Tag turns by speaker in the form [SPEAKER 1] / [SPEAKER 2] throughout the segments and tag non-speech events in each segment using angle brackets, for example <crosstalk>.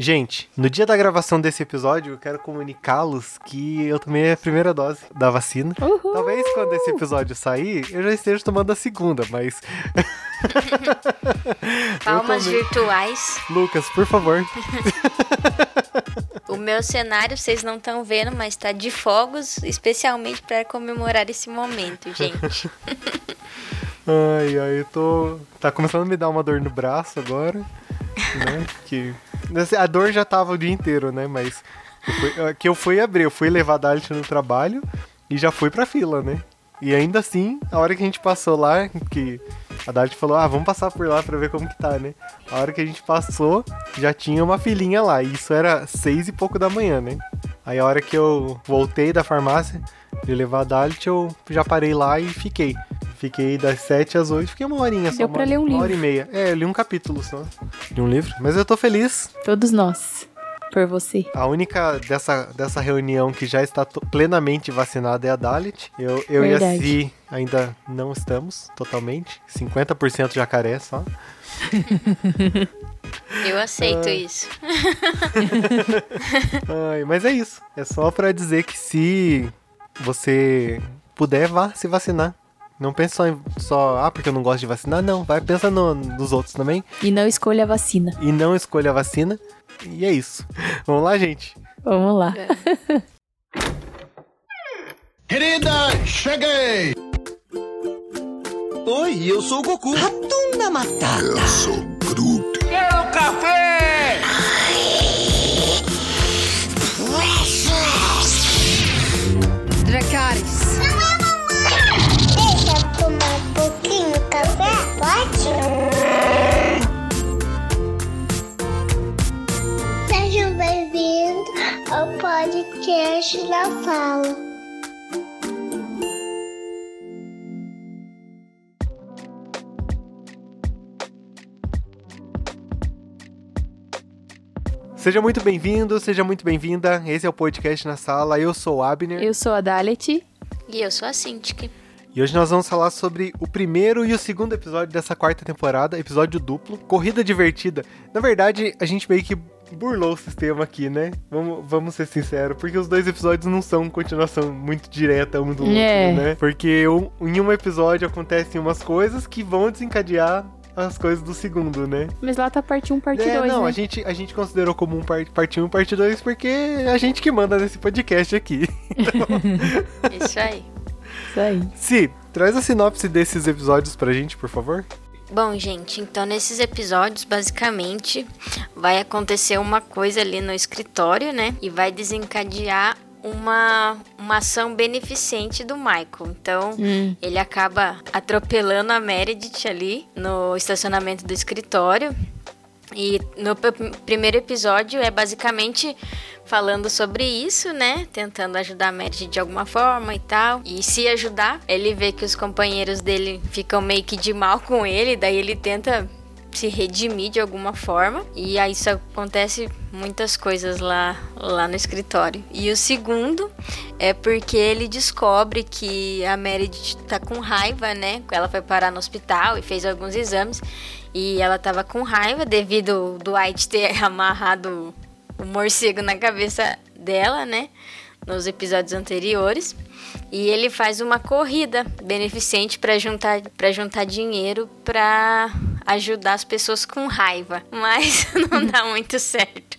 [SPEAKER 1] Gente, no dia da gravação desse episódio, eu quero comunicá-los que eu tomei a primeira dose da vacina.
[SPEAKER 2] Uhul.
[SPEAKER 1] Talvez quando esse episódio sair, eu já esteja tomando a segunda, mas. <laughs>
[SPEAKER 3] Palmas
[SPEAKER 1] tomei.
[SPEAKER 3] virtuais.
[SPEAKER 1] Lucas, por favor. <laughs>
[SPEAKER 3] O meu cenário vocês não estão vendo, mas tá de fogos, especialmente para comemorar esse momento, gente. <laughs>
[SPEAKER 1] Ai, ai, eu tô. Tá começando a me dar uma dor no braço agora, né? Que. assim, A dor já tava o dia inteiro, né? Mas. eu fui- Que eu fui abrir, eu fui levar a Dalit no trabalho e já fui pra fila, né? E ainda assim, a hora que a gente passou lá, que a Dalit falou, ah, vamos passar por lá pra ver como que tá, né? A hora que a gente passou, já tinha uma filinha lá. E isso era seis e pouco da manhã, né? Aí a hora que eu voltei da farmácia de levar a Dalit, eu já parei lá e fiquei. Fiquei das 7 às 8, fiquei uma horinha só.
[SPEAKER 2] Deu
[SPEAKER 1] uma,
[SPEAKER 2] pra ler um
[SPEAKER 1] uma hora e
[SPEAKER 2] livro.
[SPEAKER 1] meia. É, eu li um capítulo só de um livro. Mas eu tô feliz.
[SPEAKER 2] Todos nós. Por você.
[SPEAKER 1] A única dessa, dessa reunião que já está plenamente vacinada é a Dalit. Eu, eu e a. Si ainda não estamos totalmente. 50% jacaré só.
[SPEAKER 3] Eu aceito isso. <laughs>
[SPEAKER 1] Ai, mas é isso. É só pra dizer que se você puder, vá se vacinar. Não pense só em só, ah, porque eu não gosto de vacinar. Não, vai, pensa no- nos outros também.
[SPEAKER 2] E não escolha a vacina.
[SPEAKER 1] E não escolha a vacina. E é isso. <laughs> Vamos lá, gente.
[SPEAKER 2] Vamos lá. <laughs>
[SPEAKER 4] Querida, cheguei!
[SPEAKER 5] Oi, eu sou o Goku.
[SPEAKER 4] Ratunda Matata.
[SPEAKER 5] Eu sou Groot.
[SPEAKER 4] Quero café!
[SPEAKER 1] Seja muito bem-vindo, seja muito bem-vinda. Esse é o podcast na sala. Eu sou o Abner.
[SPEAKER 2] Eu sou a Dalet.
[SPEAKER 3] E eu sou a Cintiq.
[SPEAKER 1] E hoje nós vamos falar sobre o primeiro e o segundo episódio dessa quarta temporada, episódio duplo, Corrida Divertida. Na verdade, a gente meio que burlou o sistema aqui, né? Vamos, vamos ser sinceros, porque os dois episódios não são continuação muito direta um do outro,
[SPEAKER 2] É.
[SPEAKER 1] né? Porque um- em um episódio acontecem umas coisas que vão desencadear as coisas do segundo, né?
[SPEAKER 2] Mas lá tá parte 1, parte
[SPEAKER 1] é,
[SPEAKER 2] 2,
[SPEAKER 1] não,
[SPEAKER 2] né?
[SPEAKER 1] a gente, a gente considerou como um part, parte 1 e parte 2 porque é a gente que manda nesse podcast aqui. <laughs>
[SPEAKER 3] Isso aí.
[SPEAKER 2] Isso aí.
[SPEAKER 1] Si, traz a sinopse desses episódios pra gente, por favor.
[SPEAKER 3] Bom, gente, então nesses episódios, basicamente, vai acontecer uma coisa ali no escritório, né? E vai desencadear uma, uma ação beneficente do Michael. Então,
[SPEAKER 2] Hum.
[SPEAKER 3] ele acaba atropelando a Meredith ali no estacionamento do escritório. E no primeiro episódio é basicamente falando sobre isso, né? Tentando ajudar a Meredith de alguma forma e tal. E se ajudar, ele vê que os companheiros dele ficam meio que de mal com ele, daí ele tenta se redimir de alguma forma. E aí isso acontece muitas coisas lá, lá no escritório. E o segundo é porque ele descobre que a Meredith tá com raiva, né? Ela foi parar no hospital e fez alguns exames. E ela tava com raiva devido ao Dwight ter <laughs> amarrado o morcego na cabeça dela, né? Nos episódios anteriores. E ele faz uma corrida beneficente para juntar, pra juntar dinheiro para ajudar as pessoas com raiva. Mas <laughs> não dá muito certo.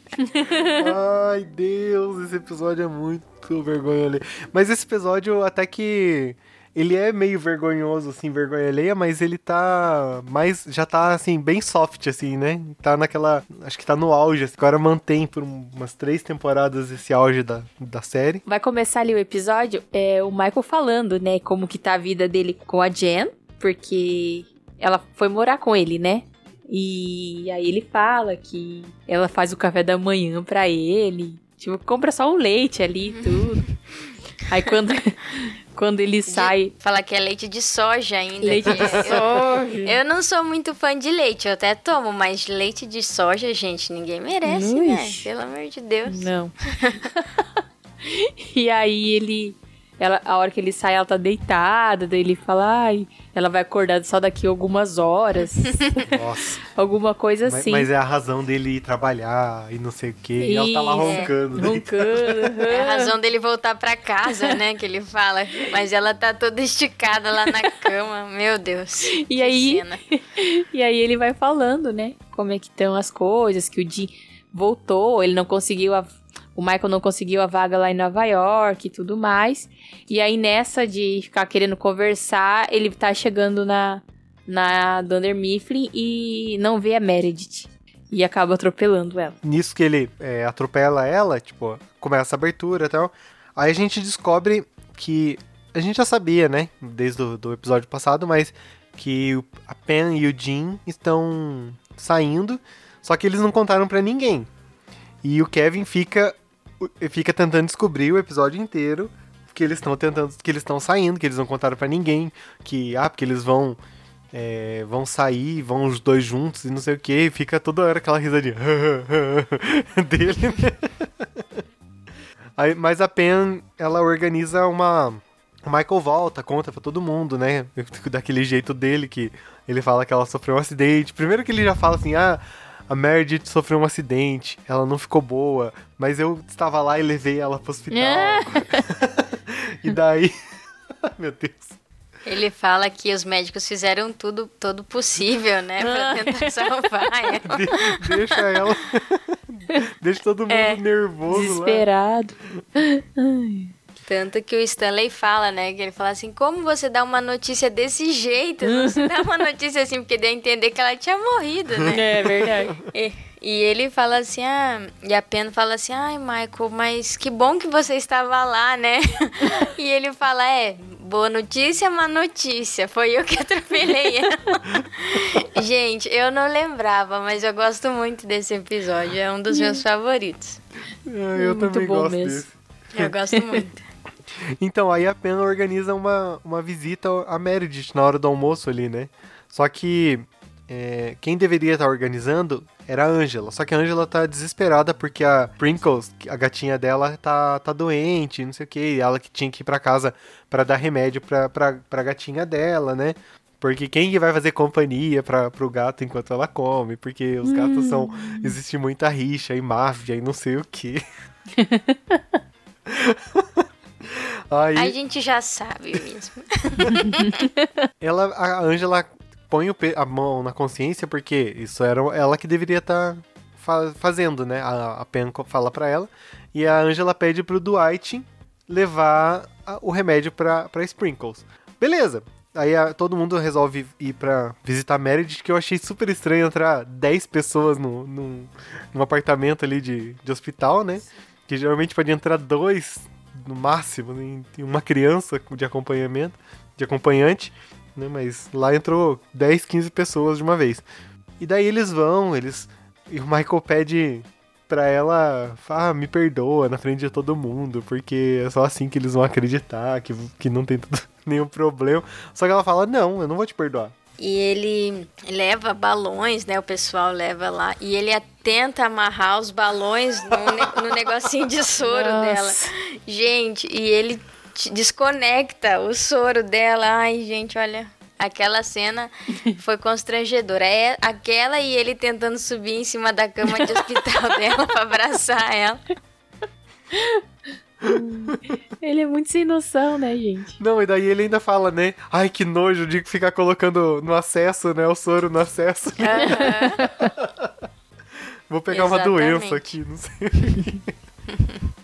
[SPEAKER 1] Ai, Deus, esse episódio é muito vergonha alheia. Mas esse episódio até que ele é meio vergonhoso, assim, vergonha alheia, mas ele tá mais, já tá, assim, bem soft, assim, né? Tá naquela, acho que tá no auge, assim. agora mantém por um- umas três temporadas esse auge da, da série.
[SPEAKER 2] Vai começar ali o episódio, é o Michael falando, né, como que tá a vida dele com a Jen, porque ela foi morar com ele, né? E aí ele fala que ela faz o café da manhã pra ele, tipo, compra só um leite ali e tudo. <laughs> Aí quando, quando ele sai,
[SPEAKER 3] Falar que é leite de soja ainda.
[SPEAKER 2] leite de
[SPEAKER 3] eu-
[SPEAKER 2] soja.
[SPEAKER 3] Eu não sou muito fã de leite, eu até tomo, mas leite de soja, gente, ninguém merece, né? Pelo amor de Deus.
[SPEAKER 2] Não. <laughs> e aí ele ela, a hora que ele sai, ela tá deitada, daí ele fala, ai, ela vai acordar só daqui a algumas horas.
[SPEAKER 1] Nossa. <laughs>
[SPEAKER 2] alguma coisa
[SPEAKER 1] mas,
[SPEAKER 2] assim.
[SPEAKER 1] mas é a razão dele ir trabalhar e não sei o quê. E ela tá lá roncando. né?
[SPEAKER 2] Roncando.
[SPEAKER 3] É a razão dele voltar pra casa, né? Que ele fala. Mas ela tá toda esticada lá na cama. Meu Deus.
[SPEAKER 2] E aí-
[SPEAKER 3] cena. <laughs>
[SPEAKER 2] E aí ele vai falando, né? Como é que estão as coisas, que o Jim voltou, ele não conseguiu a. O Michael não conseguiu a vaga lá em Nova York e tudo mais. E aí, nessa de ficar querendo conversar, ele tá chegando na, na Dunder Mifflin e não vê a Meredith. E acaba atropelando ela.
[SPEAKER 1] Nisso que ele é, atropela ela, tipo, começa a abertura e tal. Aí a gente descobre que. A gente já sabia, né? Desde o episódio passado, mas que o- a Pen e o Jim estão saindo. Só que eles não contaram pra ninguém. E o Kevin fica, fica tentando descobrir o episódio inteiro que eles estão tentando, que eles estão saindo, que eles não contaram pra ninguém, que ah, porque eles vão é, vão sair, vão os dois juntos e não sei o que, fica toda hora aquela risadinha <laughs> dele. né? <laughs> Aí, mas a Pen, ela organiza uma. O Michael volta, conta pra todo mundo, né? <laughs> Daquele jeito dele que ele fala que ela sofreu um acidente. Primeiro que ele já fala assim, ah, a Meredith sofreu um acidente, ela não ficou boa, mas eu estava lá e levei ela pro hospital. <laughs> e daí. Ai, <laughs> Meu Deus.
[SPEAKER 3] Ele fala que os médicos fizeram tudo, todo possível, né? Pra tentar salvar <laughs> ela.
[SPEAKER 1] De- deixa ela. deixa todo mundo
[SPEAKER 3] É,
[SPEAKER 1] nervoso lá.
[SPEAKER 2] Desesperado.
[SPEAKER 3] Tanto que o Stanley fala, né? Que ele fala assim, como você dá uma notícia desse jeito? Não se dá uma notícia assim, porque deu a entender que ela tinha morrido, né?
[SPEAKER 2] É verdade.
[SPEAKER 3] E, e ele fala assim, ah, e a Pen fala assim, ai, Michael, mas que bom que você estava lá, né? <laughs> e ele fala, é, boa notícia, má notícia, foi eu que atropelei ela. <laughs> Gente, eu não lembrava, mas eu gosto muito desse episódio, é um dos meus favoritos.
[SPEAKER 1] Ah, eu
[SPEAKER 2] Muito
[SPEAKER 1] também
[SPEAKER 2] bom
[SPEAKER 1] gosto
[SPEAKER 2] mesmo.
[SPEAKER 1] desse.
[SPEAKER 3] Eu gosto muito.
[SPEAKER 1] Então, aí a Pen organiza uma, uma visita a Meredith na hora do almoço ali, né? Só que é, quem deveria estar organizando era a Angela. Só que a Angela tá desesperada porque a Prinkles, a gatinha dela, tá, tá doente, não sei o que. Ela que tinha que ir pra casa pra dar remédio pra, pra, pra gatinha dela, né? Porque quem que vai fazer companhia pra, pro gato enquanto ela come? Porque os gatos são. Existe muita rixa e máfia e não sei o que. <laughs> Aí,
[SPEAKER 3] A gente já sabe mesmo. <laughs>
[SPEAKER 1] ela, a Angela põe a mão na consciência porque isso era ela que deveria estar fazendo, né? A, a Pen fala pra ela e a Angela pede pro Dwight levar a- o remédio pra, pra Sprinkles. Beleza. Aí a- todo mundo resolve ir pra visitar a Meredith, que eu achei super estranho entrar 10 pessoas no, num, num apartamento ali de, de hospital, né? Que geralmente pode entrar dois no máximo, né? e uma criança de acompanhamento, de acompanhante, né? Mas lá entrou 10, 15 pessoas de uma vez. E daí eles vão, eles. E o Michael pede pra ela, ah, me perdoa na frente de todo mundo, porque é só assim que eles vão acreditar, que, que não tem tudo- <laughs> nenhum problema. Só que ela fala, não, eu não vou te perdoar.
[SPEAKER 3] E ele leva balões, né? O pessoal leva lá. E ele tenta amarrar os balões no, <laughs> no negocinho de soro
[SPEAKER 2] Nossa.
[SPEAKER 3] dela. Gente, e ele desconecta o soro dela. Ai, gente, olha. Aquela cena foi constrangedora. É aquela e ele tentando subir em cima da cama de hospital <laughs> dela pra abraçar ela. <laughs>
[SPEAKER 2] Ele é muito sem noção, né, gente?
[SPEAKER 1] Não, e daí ele ainda fala, né? Ai, que nojo de ficar colocando no acesso, né? O soro no acesso. <laughs> <laughs> Vou pegar uma
[SPEAKER 3] Exatamente.
[SPEAKER 1] doença aqui, não sei.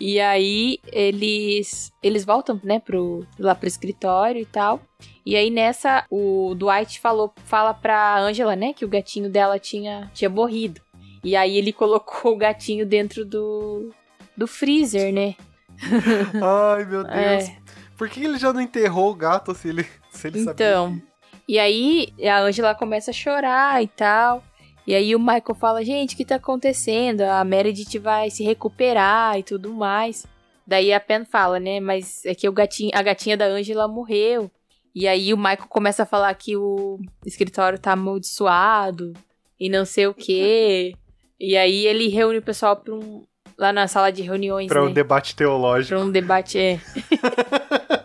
[SPEAKER 2] E aí eles eles voltam, né, pro lá pro escritório e tal. E aí nessa o Dwight falou fala pra Angela, né, que o gatinho dela tinha tinha morrido. E aí ele colocou o gatinho dentro do do freezer, né? <laughs>
[SPEAKER 1] Ai, meu Deus.
[SPEAKER 2] É.
[SPEAKER 1] Por que ele já não enterrou o gato se ele, se ele sabia?
[SPEAKER 2] Então, e aí a Angela começa a chorar e tal. E aí o Michael fala, gente, o que tá acontecendo? A Meredith vai se recuperar e tudo mais. Daí a Pen fala, né, mas é que o gatinho, a gatinha da Angela morreu. E aí o Michael começa a falar que o escritório tá amaldiçoado e não sei o quê. E aí ele reúne o pessoal pra um, lá na sala de reuniões,
[SPEAKER 1] Pra
[SPEAKER 2] né?
[SPEAKER 1] um debate teológico.
[SPEAKER 2] Pra um debate, é. <laughs>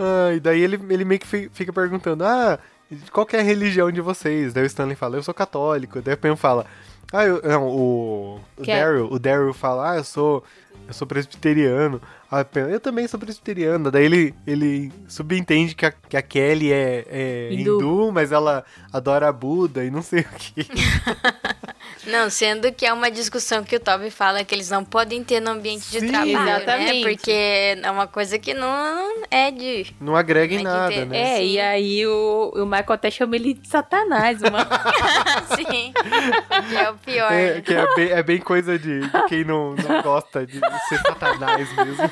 [SPEAKER 1] Ah, e daí ele, ele meio que fi- fica perguntando, ah, qual que é a religião de vocês? Daí o Stanley fala, eu sou católico. Daí a Pam fala, ah, eu, não, o, o
[SPEAKER 2] Que é-
[SPEAKER 1] Daryl, o Daryl fala, ah, eu sou, eu sou presbiteriano. A Pam, eu também sou presbiteriana. Daí ele, ele subentende que a, que a Kelly é, é
[SPEAKER 2] Hindu.
[SPEAKER 1] hindu. mas ela adora Buda e não sei o que. <laughs>
[SPEAKER 3] Não, sendo que é uma discussão que o Toby fala que eles não podem ter no ambiente de
[SPEAKER 1] Sim.
[SPEAKER 3] trabalho, né?
[SPEAKER 2] Exatamente.
[SPEAKER 3] Porque é uma coisa que não é de...
[SPEAKER 1] Não agrega em
[SPEAKER 3] Mas
[SPEAKER 1] nada, né?
[SPEAKER 2] É,
[SPEAKER 3] Sim.
[SPEAKER 2] e aí o, o Michael até chama ele de Satanás, mano. <laughs>
[SPEAKER 3] Sim, que é o pior.
[SPEAKER 1] É,
[SPEAKER 3] né?
[SPEAKER 1] que é bem, é bem coisa de, de quem não, não gosta de ser satanás mesmo.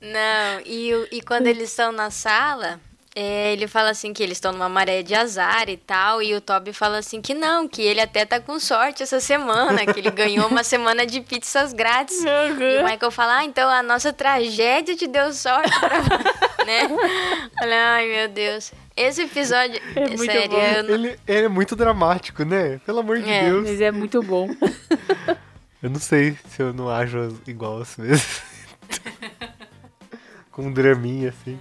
[SPEAKER 3] Não, e, e quando eles estão na sala, é, ele fala assim que eles estão numa maré de azar e tal, e o Toby fala assim que não, que ele até tá com sorte essa semana, que ele ganhou uma semana de pizzas grátis. <laughs> E o Michael fala, ah, então a nossa tragédia te deu sorte pra... <laughs> né? Olha, ai meu Deus. Esse episódio,
[SPEAKER 2] É muito
[SPEAKER 3] sério, não-
[SPEAKER 1] Ele, ele é muito dramático, né? Pelo amor de
[SPEAKER 3] É,
[SPEAKER 1] Deus.
[SPEAKER 2] Mas é muito bom. <laughs>
[SPEAKER 1] Eu não sei se eu não ajo igual às vezes. Com um draminha, assim.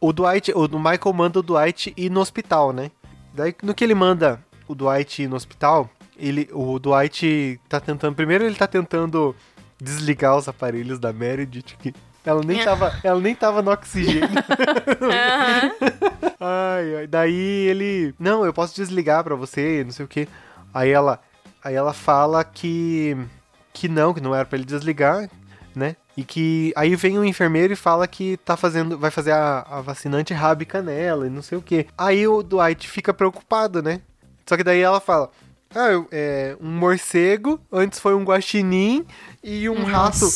[SPEAKER 1] O Dwight, o Michael manda o Dwight ir no hospital, né? Daí, no que ele manda o Dwight ir no hospital, ele, o Dwight tá tentando... Primeiro ele tá tentando desligar os aparelhos da Meredith, que ela nem tava, <laughs> ela nem tava no oxigênio. Ai, ai, daí ele, não, eu posso desligar pra você, não sei o que. Aí ela, aí ela fala que que não, que não era pra ele desligar, né? E que aí vem um enfermeiro e fala que tá fazendo, vai fazer a, a vacina antirrábica nela e não sei o que. Aí o Dwight fica preocupado, né? Só que daí ela fala: "Ah, eu- é um morcego, antes foi um guaxinim e um rato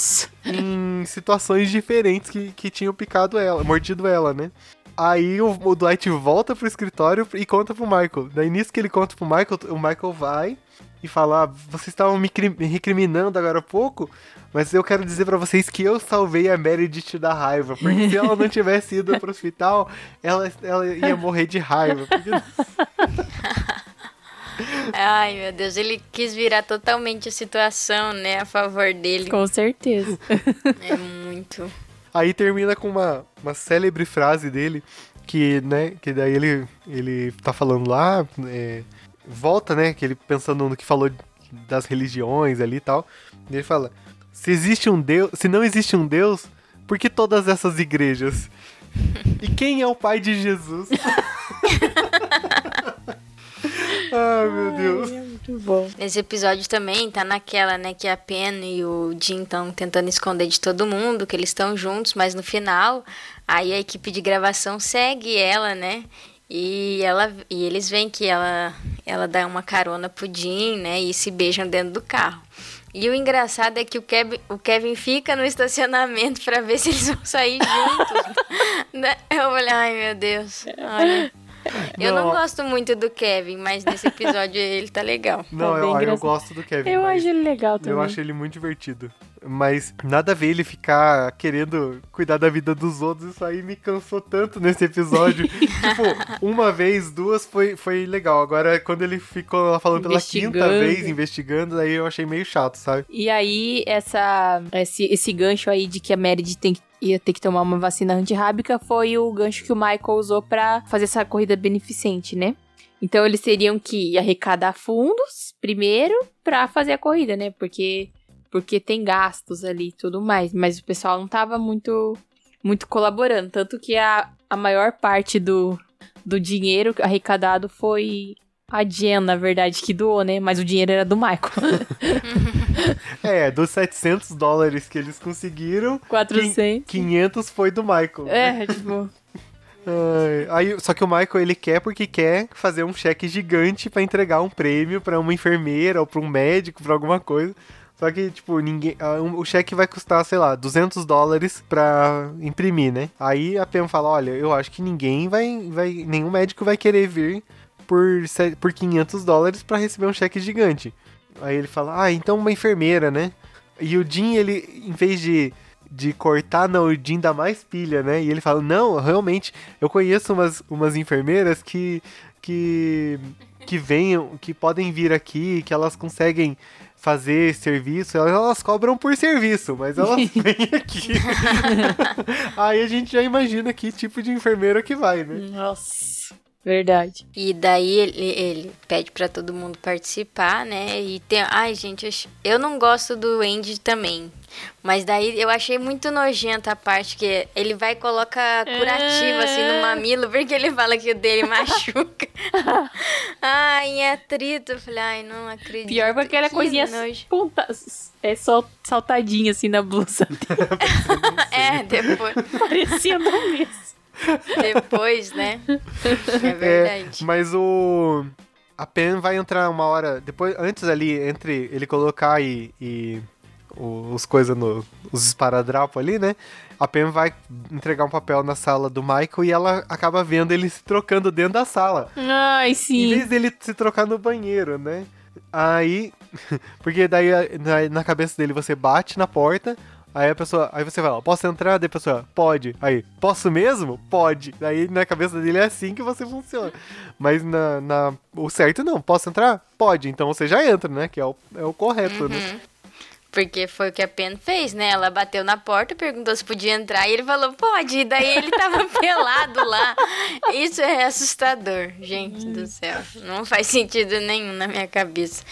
[SPEAKER 1] em situações diferentes que, que tinham picado ela, mordido ela, né? Aí o, o Dwight volta pro escritório e conta pro Michael. Daí nisso que ele conta pro Michael, o Michael vai e fala: ah, vocês estavam me, cri- me recriminando agora há pouco, mas eu quero dizer pra vocês que eu salvei a Meredith da raiva. Porque se ela não <laughs> tivesse ido pro hospital, ela, ela ia morrer de raiva. Porque <laughs>
[SPEAKER 3] Ai, meu Deus, ele quis virar totalmente a situação, né, a favor dele.
[SPEAKER 2] Com certeza. <laughs>
[SPEAKER 3] É muito.
[SPEAKER 1] Aí termina com uma, uma célebre frase dele, que, né, que daí ele, ele tá falando lá, é, volta, né, que ele pensando no que falou das religiões ali e tal, e ele fala, se existe um Deus, se não existe um Deus, por que todas essas igrejas? E quem é o pai de Jesus? <laughs> Ai, meu Deus.
[SPEAKER 2] Muito bom.
[SPEAKER 3] Nesse episódio também tá naquela, né, que a Pen e o Jim estão tentando esconder de todo mundo que eles estão juntos, mas no final, aí a equipe de gravação segue ela, né? E ela e eles veem que ela ela dá uma carona pro Jim, né, e se beijam dentro do carro. E o engraçado é que o Kevin, o Kevin fica no estacionamento pra ver se eles vão sair juntos. <laughs> Né? Eu falei, ai meu Deus. Olha. Eu não
[SPEAKER 1] Não.
[SPEAKER 3] gosto muito do Kevin, mas nesse episódio ele tá legal.
[SPEAKER 1] Não,
[SPEAKER 2] Tá
[SPEAKER 1] eu, eu gosto do Kevin.
[SPEAKER 2] Eu acho ele legal também.
[SPEAKER 1] Eu acho ele muito divertido. Mas nada a ver ele ficar querendo cuidar da vida dos outros. Isso aí me cansou tanto nesse episódio. <laughs> tipo, uma vez, duas foi, foi legal. Agora, quando ele ficou lá falando pela quinta vez, investigando, daí eu achei meio chato, sabe?
[SPEAKER 2] E aí, essa, esse, esse gancho aí de que a Meredith tem, que- ia ter que tomar uma vacina antirrábica foi o gancho que o Michael usou pra fazer essa corrida beneficente, né? Então eles teriam que arrecadar fundos primeiro pra fazer a corrida, né? Porque, porque tem gastos ali e tudo mais. Mas o pessoal não tava muito, muito colaborando. Tanto que a, a maior parte do, do dinheiro arrecadado foi a Jen, na verdade, que doou, né? Mas o dinheiro era do Michael. <laughs>
[SPEAKER 1] É, dos 700 dólares que eles conseguiram,
[SPEAKER 2] 400.
[SPEAKER 1] 500 foi do Michael.
[SPEAKER 2] É, tipo. <laughs>
[SPEAKER 1] Ai, aí, só que o Michael ele quer porque quer fazer um cheque gigante pra entregar um prêmio pra uma enfermeira ou pra um médico, pra alguma coisa. Só que, tipo, ninguém. ah, O cheque vai custar, sei lá, 200 dólares pra imprimir, né? Aí a PM fala: olha, eu acho que ninguém vai. vai nenhum médico vai querer vir por, por 500 dólares pra receber um cheque gigante. Aí ele fala: ah, então uma enfermeira, né? E o Jim, ele, em vez de, de cortar, não, o Jim dá mais pilha, né? E ele fala: não, realmente, eu conheço umas, umas enfermeiras que. que. que venham, que podem vir aqui, que elas conseguem fazer esse serviço, elas, elas cobram por serviço, mas elas <laughs> vêm aqui. <laughs> Aí a gente já imagina que tipo de enfermeira que vai, né?
[SPEAKER 2] Nossa, verdade.
[SPEAKER 3] E daí ele, ele pede pra todo mundo participar, né? E tem. Ai, gente, eu não gosto do Andy também. Mas daí eu achei muito nojenta a parte que ele vai e coloca curativo assim no mamilo, porque ele fala que o dele <laughs> machuca. ai, em atrito. Eu falei, ai, não acredito.
[SPEAKER 2] Pior foi aquela
[SPEAKER 3] Que
[SPEAKER 2] coisinha ponta, é só saltadinha assim na blusa. <laughs>
[SPEAKER 3] É, depois,
[SPEAKER 2] Parecendo mesmo. <laughs>
[SPEAKER 3] depois, né? É
[SPEAKER 1] É,
[SPEAKER 3] verdade.
[SPEAKER 1] mas o. A Pen vai entrar uma hora. Depois, antes ali, entre ele colocar e. e os coisas no. Os esparadrapos ali, né? A Pen vai entregar um papel na sala do Michael e ela acaba vendo ele se trocando dentro da sala.
[SPEAKER 2] Ai,
[SPEAKER 1] Em
[SPEAKER 2] sim.
[SPEAKER 1] vez dele se trocar no banheiro, né? Aí. <laughs> Porque daí na, na cabeça dele você bate na porta. Aí a pessoa. Aí você fala, posso entrar? Daí a pessoa, pode. Aí, posso mesmo? Pode. Daí na cabeça dele é assim que você funciona. Mas na. na o certo não, posso entrar? Pode. Então você já entra, né? Que é o, é o correto, né?
[SPEAKER 3] Porque foi o que a Pen fez, né? Ela bateu na porta, perguntou se podia entrar e ele falou, pode. E daí ele tava <laughs> pelado lá. Isso é assustador, gente do céu. Não faz sentido nenhum na minha cabeça.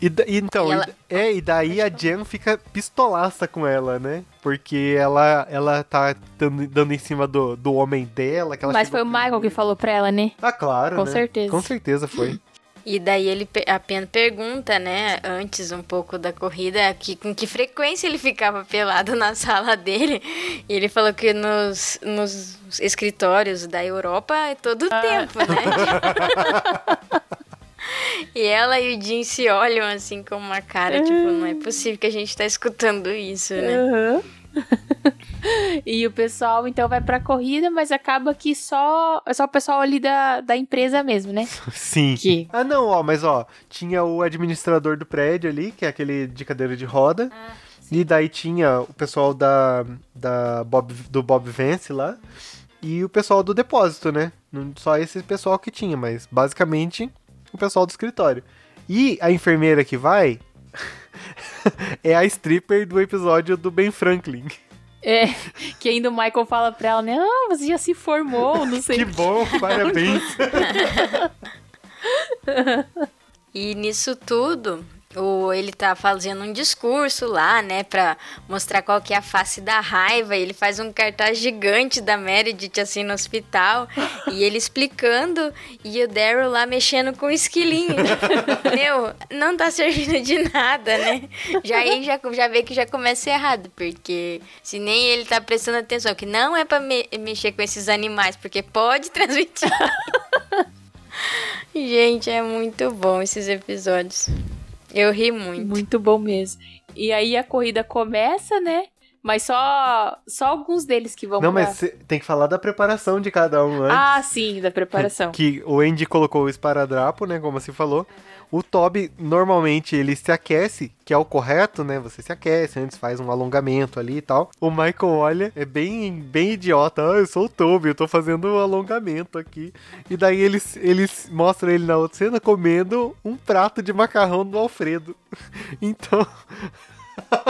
[SPEAKER 1] E, e então,
[SPEAKER 3] E ela-
[SPEAKER 1] e- é, e daí a Jen fica pistolaça com ela, né? Porque ela, ela tá dando, dando em cima do, do homem dela. Que ela
[SPEAKER 2] Mas foi o Michael que falou pra ela, né?
[SPEAKER 1] Ah, claro.
[SPEAKER 2] Com
[SPEAKER 1] né?
[SPEAKER 2] certeza.
[SPEAKER 1] Com certeza foi.
[SPEAKER 3] E daí ele, pe- a Pen pergunta, né, antes um pouco da corrida, que, com que frequência ele ficava pelado na sala dele. E ele falou que nos, nos escritórios da Europa é todo o tempo, né? <laughs> e ela e o Jim se olham assim com uma cara, tipo, não é possível que a gente tá escutando isso, né?
[SPEAKER 2] Aham. <laughs> e o pessoal então vai pra corrida, mas acaba que só é só o pessoal ali da, da empresa mesmo, né? <laughs>
[SPEAKER 1] Sim.
[SPEAKER 2] Que-
[SPEAKER 1] Ah, não, ó, mas ó, tinha o administrador do prédio ali, que é aquele de cadeira de roda. e daí tinha o pessoal da, da Bob, do Bob Vance lá. E o pessoal do depósito, né? Não só esse pessoal que tinha, mas basicamente o pessoal do escritório. E a enfermeira que vai <laughs> é a stripper do episódio do Ben Franklin.
[SPEAKER 2] É, que ainda o Michael fala pra ela, né? Ah, você já se formou, não sei
[SPEAKER 1] Que bom, <laughs> parabéns.
[SPEAKER 3] E nisso tudo, ele tá fazendo um discurso lá, né, pra mostrar qual que é a face da raiva. Ele faz um cartaz gigante da Meredith, assim, no hospital. e ele explicando, e o Daryl lá mexendo com o esquilinho. <laughs> Meu, não tá servindo de nada, né? Já aí já, já vê que já começa errado, porque se nem ele tá prestando atenção, que não é pra me- mexer com esses animais, porque pode transmitir. <laughs> Gente, é muito bom esses episódios. Eu ri muito.
[SPEAKER 2] Muito bom mesmo. E aí a corrida começa, né? Mas só só alguns deles que vão
[SPEAKER 1] Não,
[SPEAKER 2] pra...
[SPEAKER 1] mas cê tem que falar da preparação de cada um antes.
[SPEAKER 2] Ah, sim, da preparação. <laughs>
[SPEAKER 1] Que o Andy colocou o esparadrapo, né? Como você falou. O Toby, normalmente, ele se aquece, que é o correto, né? Você se aquece, antes faz um alongamento ali e tal. O Michael olha, é bem, bem idiota. Ah, eu sou o Toby, eu tô fazendo um alongamento aqui. E daí eles, eles mostram ele na outra cena comendo um prato de macarrão do Alfredo. <laughs> Então,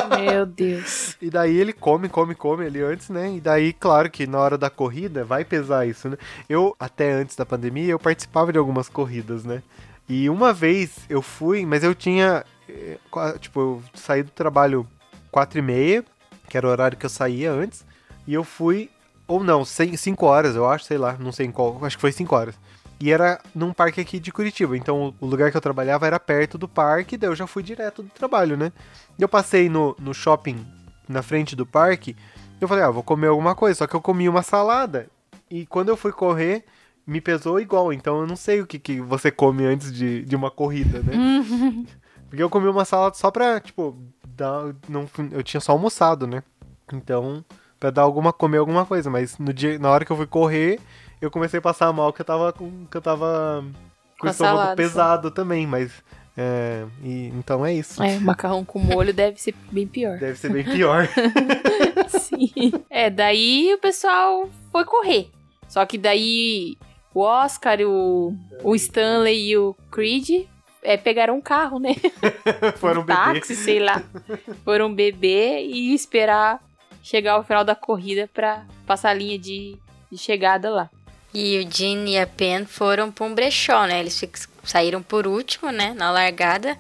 [SPEAKER 2] Meu Deus.
[SPEAKER 1] e daí ele come, come, come ali antes, né? E daí, claro que na hora da corrida vai pesar isso, né? Eu, até antes da pandemia, eu participava de algumas corridas, né? E uma vez eu fui, mas eu tinha. eh, Tipo, eu saí do trabalho quatro e meia, que era o horário que eu saía antes. E eu fui. Ou não, 5 horas, eu acho, sei lá, não sei em qual. Acho que foi 5 horas. E era num parque aqui de Curitiba. Então o lugar que eu trabalhava era perto do parque, daí eu já fui direto do trabalho, né? Eu passei no, no shopping na frente do parque. Eu falei, ah, vou comer alguma coisa. Só que eu comi uma salada. E quando eu fui correr, me pesou igual. Então eu não sei o que, que você come antes de, de uma corrida, né? <laughs> Porque eu comi uma salada só pra, tipo, dar. Não, eu tinha só almoçado, né? Então, pra dar alguma, comer alguma coisa. Mas no dia, na hora que eu fui correr, eu comecei a passar mal que eu tava com. que eu tava com o estômago
[SPEAKER 2] salada,
[SPEAKER 1] pesado também, mas. É, e, então é isso.
[SPEAKER 2] É, macarrão com molho deve ser bem pior.
[SPEAKER 1] Deve ser bem pior. <laughs>
[SPEAKER 2] Sim. É, daí o pessoal foi correr. Só que daí o Oscar, o, o Stanley e o Creed é, pegaram um carro, né? <laughs>
[SPEAKER 1] Foram
[SPEAKER 2] um
[SPEAKER 1] beber.
[SPEAKER 2] táxi, sei lá. Foram beber e esperar chegar ao final da corrida pra passar a linha de, de chegada lá.
[SPEAKER 3] E o Jean e a Pen foram pra um brechó, né? Eles saíram por último, né? Na largada.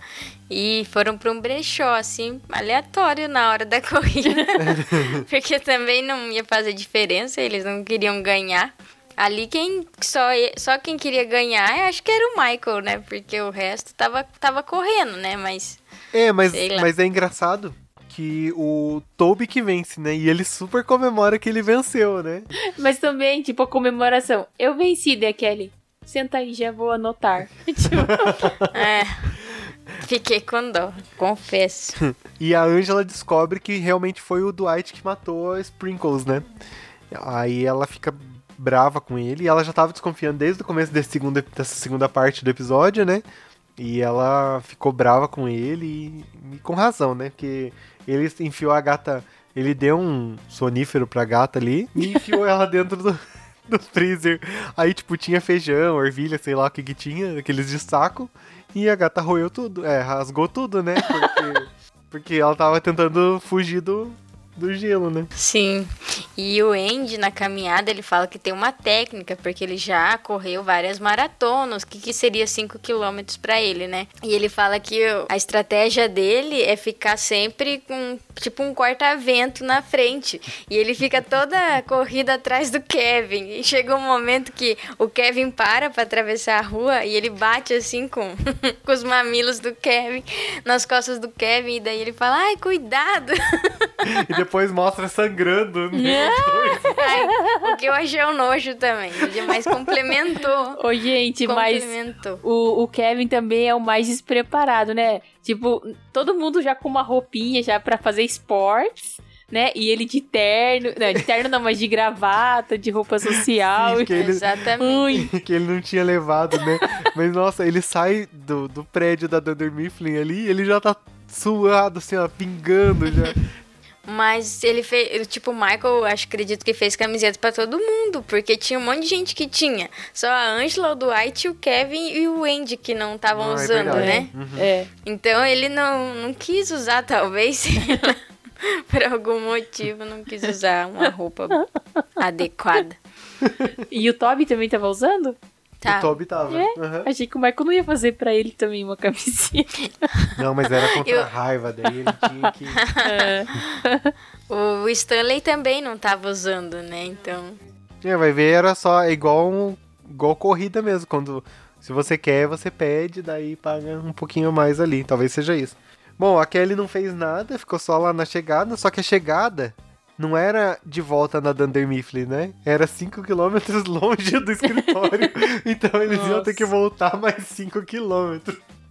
[SPEAKER 3] E foram pra um brechó, assim, aleatório na hora da <laughs> corrida. <laughs> Porque também não ia fazer diferença, eles não queriam ganhar. Ali quem só, só quem queria ganhar, eu acho que era o Michael, né? Porque o resto tava, tava correndo, né? Mas
[SPEAKER 1] É, mas, mas é engraçado que o Toby que vence, né? E ele super comemora que ele venceu, né?
[SPEAKER 2] Mas também, tipo, a comemoração. Eu venci, The Kelly. Senta aí, já vou anotar. <laughs> Tipo,
[SPEAKER 3] é. Fiquei com dó, confesso. <laughs>
[SPEAKER 1] E a Angela descobre que realmente foi o Dwight que matou a Sprinkles, né? Aí ela fica brava com ele e ela já tava desconfiando desde o começo desse segundo, dessa segunda parte do episódio, né? E ela ficou brava com ele e, e com razão, né? Porque ele enfiou a gata, ele deu um sonífero pra gata ali e enfiou ela dentro do, do freezer. Aí, tipo, tinha feijão, ervilha, sei lá o que que tinha, aqueles de saco. E a gata roeu tudo, é, rasgou tudo, né? Porque, porque ela tava tentando fugir do, do gelo, né?
[SPEAKER 3] Sim. E o Andy, na caminhada, ele fala que tem uma técnica, porque ele já correu várias maratonas, o que, que seria 5 quilômetros pra ele, né? E ele fala que a estratégia dele é ficar sempre com, tipo, um corta-vento na frente. E ele fica toda a <laughs> corrida atrás do Kevin. E chega um momento que o Kevin para pra atravessar a rua e ele bate, assim, com, <laughs> com os mamilos do Kevin, nas costas do Kevin. E daí ele fala, ai, cuidado! <laughs>
[SPEAKER 1] Depois mostra sangrando, né?
[SPEAKER 3] Ai, o que eu achei um nojo também. O demais complementou.
[SPEAKER 2] ô, gente, mas
[SPEAKER 3] complementou.
[SPEAKER 2] o, o Kevin também é o mais despreparado, né? Tipo, todo mundo já com uma roupinha já pra fazer esportes, né? E ele de terno. Não, de terno não, mas de gravata, de roupa social.
[SPEAKER 1] Sim, que ele,
[SPEAKER 3] Exatamente.
[SPEAKER 2] Ui, <laughs>
[SPEAKER 1] que ele não tinha levado, né? Mas nossa, ele sai do, do prédio da Dunder Mifflin ali, ele já tá suado, assim, ó, pingando já.
[SPEAKER 3] Mas ele fez. Tipo, o Michael, acho acredito que fez camiseta pra todo mundo. Porque tinha um monte de gente que tinha. Só a Angela, o Dwight, o Kevin e o Andy que não estavam
[SPEAKER 1] Ah, é
[SPEAKER 3] usando,
[SPEAKER 1] verdade.
[SPEAKER 3] né?
[SPEAKER 2] é.
[SPEAKER 3] Então ele não, não quis usar, talvez, <laughs> por algum motivo, não quis usar uma roupa <laughs> adequada.
[SPEAKER 2] E o Toby também tava usando?
[SPEAKER 3] Tá.
[SPEAKER 1] O Toby tava.
[SPEAKER 2] É?
[SPEAKER 1] Aham.
[SPEAKER 2] Achei que o Michael não ia fazer pra ele também uma camisinha.
[SPEAKER 1] Não, mas era contra
[SPEAKER 3] Eu-
[SPEAKER 1] a raiva, daí ele tinha que. <laughs>
[SPEAKER 3] O Stanley também não tava usando, né? Então.
[SPEAKER 1] É, vai ver, era só é igual, um, igual corrida mesmo. Quando se você quer, você pede, daí paga um pouquinho mais ali. Talvez seja isso. Bom, a Kelly não fez nada, ficou só lá na chegada, só que a chegada não era de volta na Dunder Mifflin, né? Era 5 km <laughs> longe do escritório. <laughs> então eles iam ter que
[SPEAKER 2] Nossa.
[SPEAKER 1] voltar mais 5 km.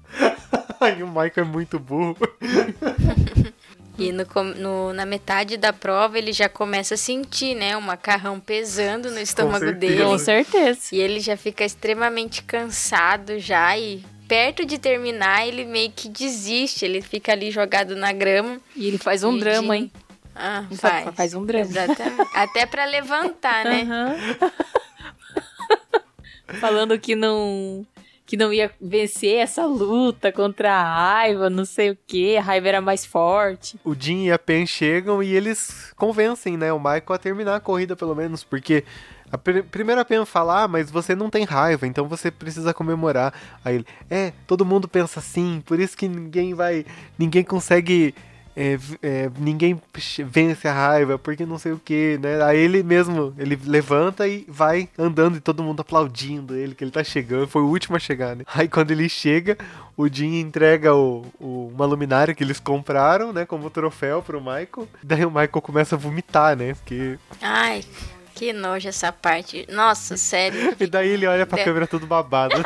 [SPEAKER 1] <laughs> Aí o Michael é muito burro.
[SPEAKER 3] E no, no- na metade da prova ele já começa a sentir, né? O macarrão pesando no estômago dele.
[SPEAKER 2] Com certeza.
[SPEAKER 3] E ele já fica extremamente cansado já e perto de terminar ele meio que desiste. Ele fica ali jogado na grama.
[SPEAKER 2] E ele faz um
[SPEAKER 3] E
[SPEAKER 2] drama,
[SPEAKER 3] de-
[SPEAKER 2] hein?
[SPEAKER 3] Ah,
[SPEAKER 2] Faz.
[SPEAKER 3] faz.
[SPEAKER 2] faz um drama.
[SPEAKER 3] Exatamente. Até pra levantar, né?
[SPEAKER 2] Aham. <laughs> Falando que não que não ia vencer essa luta contra a raiva, não sei o que, a raiva era mais forte.
[SPEAKER 1] o Jim e a Pen chegam e eles convencem, né, o Michael a terminar a corrida pelo menos, porque a pr primeira Pen fala, ah, mas você não tem raiva, então você precisa comemorar. Aí ele, é, todo mundo pensa assim, por isso que ninguém vai, ninguém consegue, é, é, ninguém vence a raiva, porque não sei o que, né? Aí ele mesmo, ele levanta e vai andando e todo mundo aplaudindo ele, que ele tá chegando, foi o último a chegar, né? Aí quando ele chega, o Jim entrega o, o- uma luminária que eles compraram, né, como troféu pro Michael. Daí o Michael começa a vomitar, né? Porque
[SPEAKER 3] Ai, que nojo essa parte. Nossa, sério. <laughs>
[SPEAKER 1] e daí ele olha pra
[SPEAKER 3] De-
[SPEAKER 1] câmera todo babado. <laughs>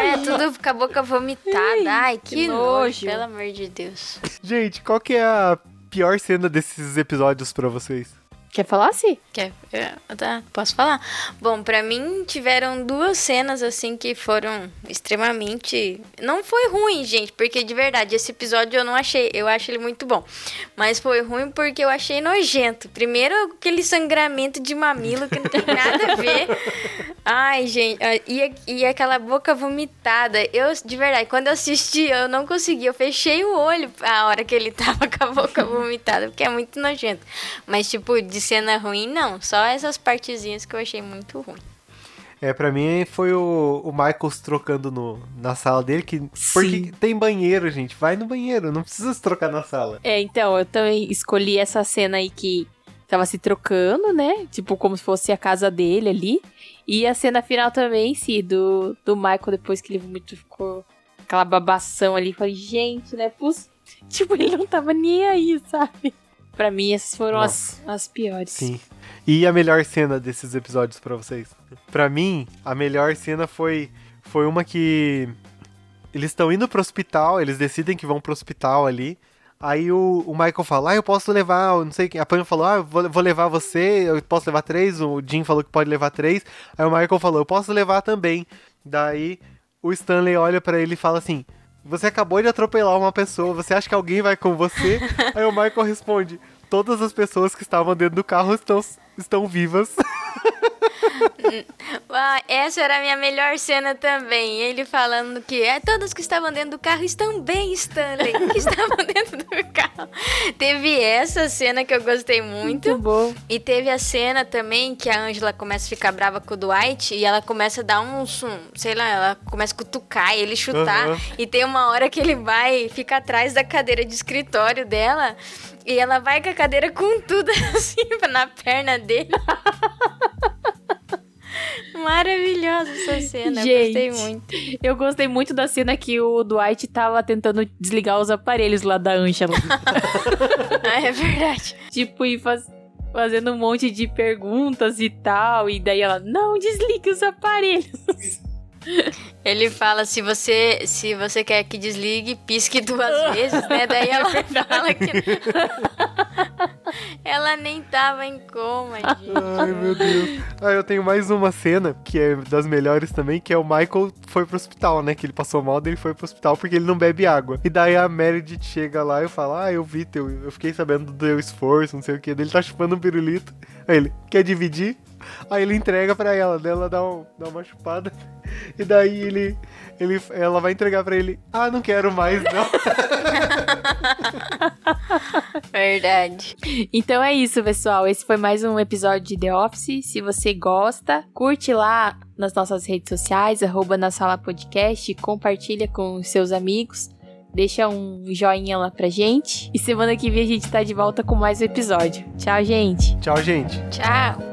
[SPEAKER 3] É, tudo com a boca vomitada. Ai, que,
[SPEAKER 2] que
[SPEAKER 3] nojo.
[SPEAKER 2] nojo.
[SPEAKER 3] Pelo amor de Deus.
[SPEAKER 1] Gente, qual que é a pior cena desses episódios pra vocês?
[SPEAKER 2] Quer falar, sim?
[SPEAKER 3] Quer? é, Tá, posso falar? Bom, pra mim tiveram duas cenas assim que foram extremamente. Não foi ruim, gente, porque de verdade esse episódio eu não achei. Eu acho ele muito bom. Mas foi ruim porque eu achei nojento. Primeiro, aquele sangramento de mamilo que não tem <laughs> nada a ver. Ai, gente, ah, e, e aquela boca vomitada. Eu, de verdade, quando eu assisti, eu não consegui. Eu fechei o olho a hora que ele tava <laughs> com a boca vomitada, porque é muito nojento. Mas, tipo, de cena ruim, não. Só essas partezinhas que eu achei muito ruim.
[SPEAKER 1] É, pra mim foi o, o Michael se trocando no, na sala dele, que. Porque tem banheiro, gente. Vai no banheiro, não precisa se trocar na sala.
[SPEAKER 2] É, então, eu também escolhi essa cena aí que tava se trocando, né? Tipo, como se fosse a casa dele ali. E a cena final também, sim, do, do Michael depois que ele vomitou, ficou aquela babação ali. Falei, gente, né? Pus... <laughs> Tipo, ele não tava nem aí, sabe? Pra mim, essas foram as, as piores.
[SPEAKER 1] Sim. E a melhor cena desses episódios pra vocês? Pra mim, a melhor cena foi, foi uma que eles estão indo pro hospital, eles decidem que vão pro hospital ali. Aí o, o Michael fala, ah, eu posso levar, eu não sei quem. A Pam falou, ah, eu vou, vou levar você, eu posso levar três. O Jim falou que pode levar três. Aí o Michael falou, eu posso levar também. Daí o Stanley olha pra ele e fala assim: Você acabou de atropelar uma pessoa, você acha que alguém vai com você? <laughs> Aí o Michael responde: Todas as pessoas que estavam dentro do carro estão, estão vivas. <laughs>
[SPEAKER 3] Essa era a minha melhor cena também. Ele falando que é, todos que estavam dentro do carro estão bem, Stanley. <laughs> Que estavam dentro do carro. Teve essa cena que eu gostei muito.
[SPEAKER 2] Muito bom.
[SPEAKER 3] E teve a cena também que a Angela começa a ficar brava com o Dwight e ela começa a dar um, um sei lá, ela começa a cutucar e ele chutar.
[SPEAKER 1] Aham.
[SPEAKER 3] E tem uma hora que ele vai, fica atrás da cadeira de escritório dela e ela vai com a cadeira com tudo <laughs> assim na perna dele. <laughs> <laughs> Maravilhosa essa cena, eu gostei
[SPEAKER 2] Gente.
[SPEAKER 3] muito.
[SPEAKER 2] Eu gostei muito da cena que o Dwight tava tentando desligar os aparelhos lá da Angela. <laughs>
[SPEAKER 3] Ah, é verdade.
[SPEAKER 2] tipo, e faz- fazendo um monte de perguntas e tal. E daí ela, não desligue os aparelhos.
[SPEAKER 3] Ele fala se você se você quer que desligue, pisque duas <laughs> vezes, né? Daí ela <laughs> fala que <laughs> ela nem tava em coma, gente.
[SPEAKER 1] Ai, meu Deus. Ah, eu tenho mais uma cena, que é das melhores também, que é o Michael foi pro hospital, né? Que ele passou mal, daí ele foi pro hospital porque ele não bebe água. E daí a Meredith chega lá e fala, ah, eu vi teu, eu fiquei sabendo do teu esforço, não sei o que. Daí ele tá chupando um pirulito. Aí ele, quer dividir? Aí ele entrega pra ela, daí ela dá, um, dá uma chupada. E daí ele, ele, ela vai entregar pra ele, ah, não quero mais, não. <laughs>
[SPEAKER 3] Verdade.
[SPEAKER 2] Então é isso, pessoal. Esse foi mais um episódio de The Office. Se você gosta, curte lá nas nossas redes sociais, arroba na sala podcast, compartilha com seus amigos. Deixa um joinha lá pra gente. E semana que vem a gente tá de volta com mais um episódio. Tchau, gente!
[SPEAKER 1] Tchau, gente.
[SPEAKER 3] Tchau.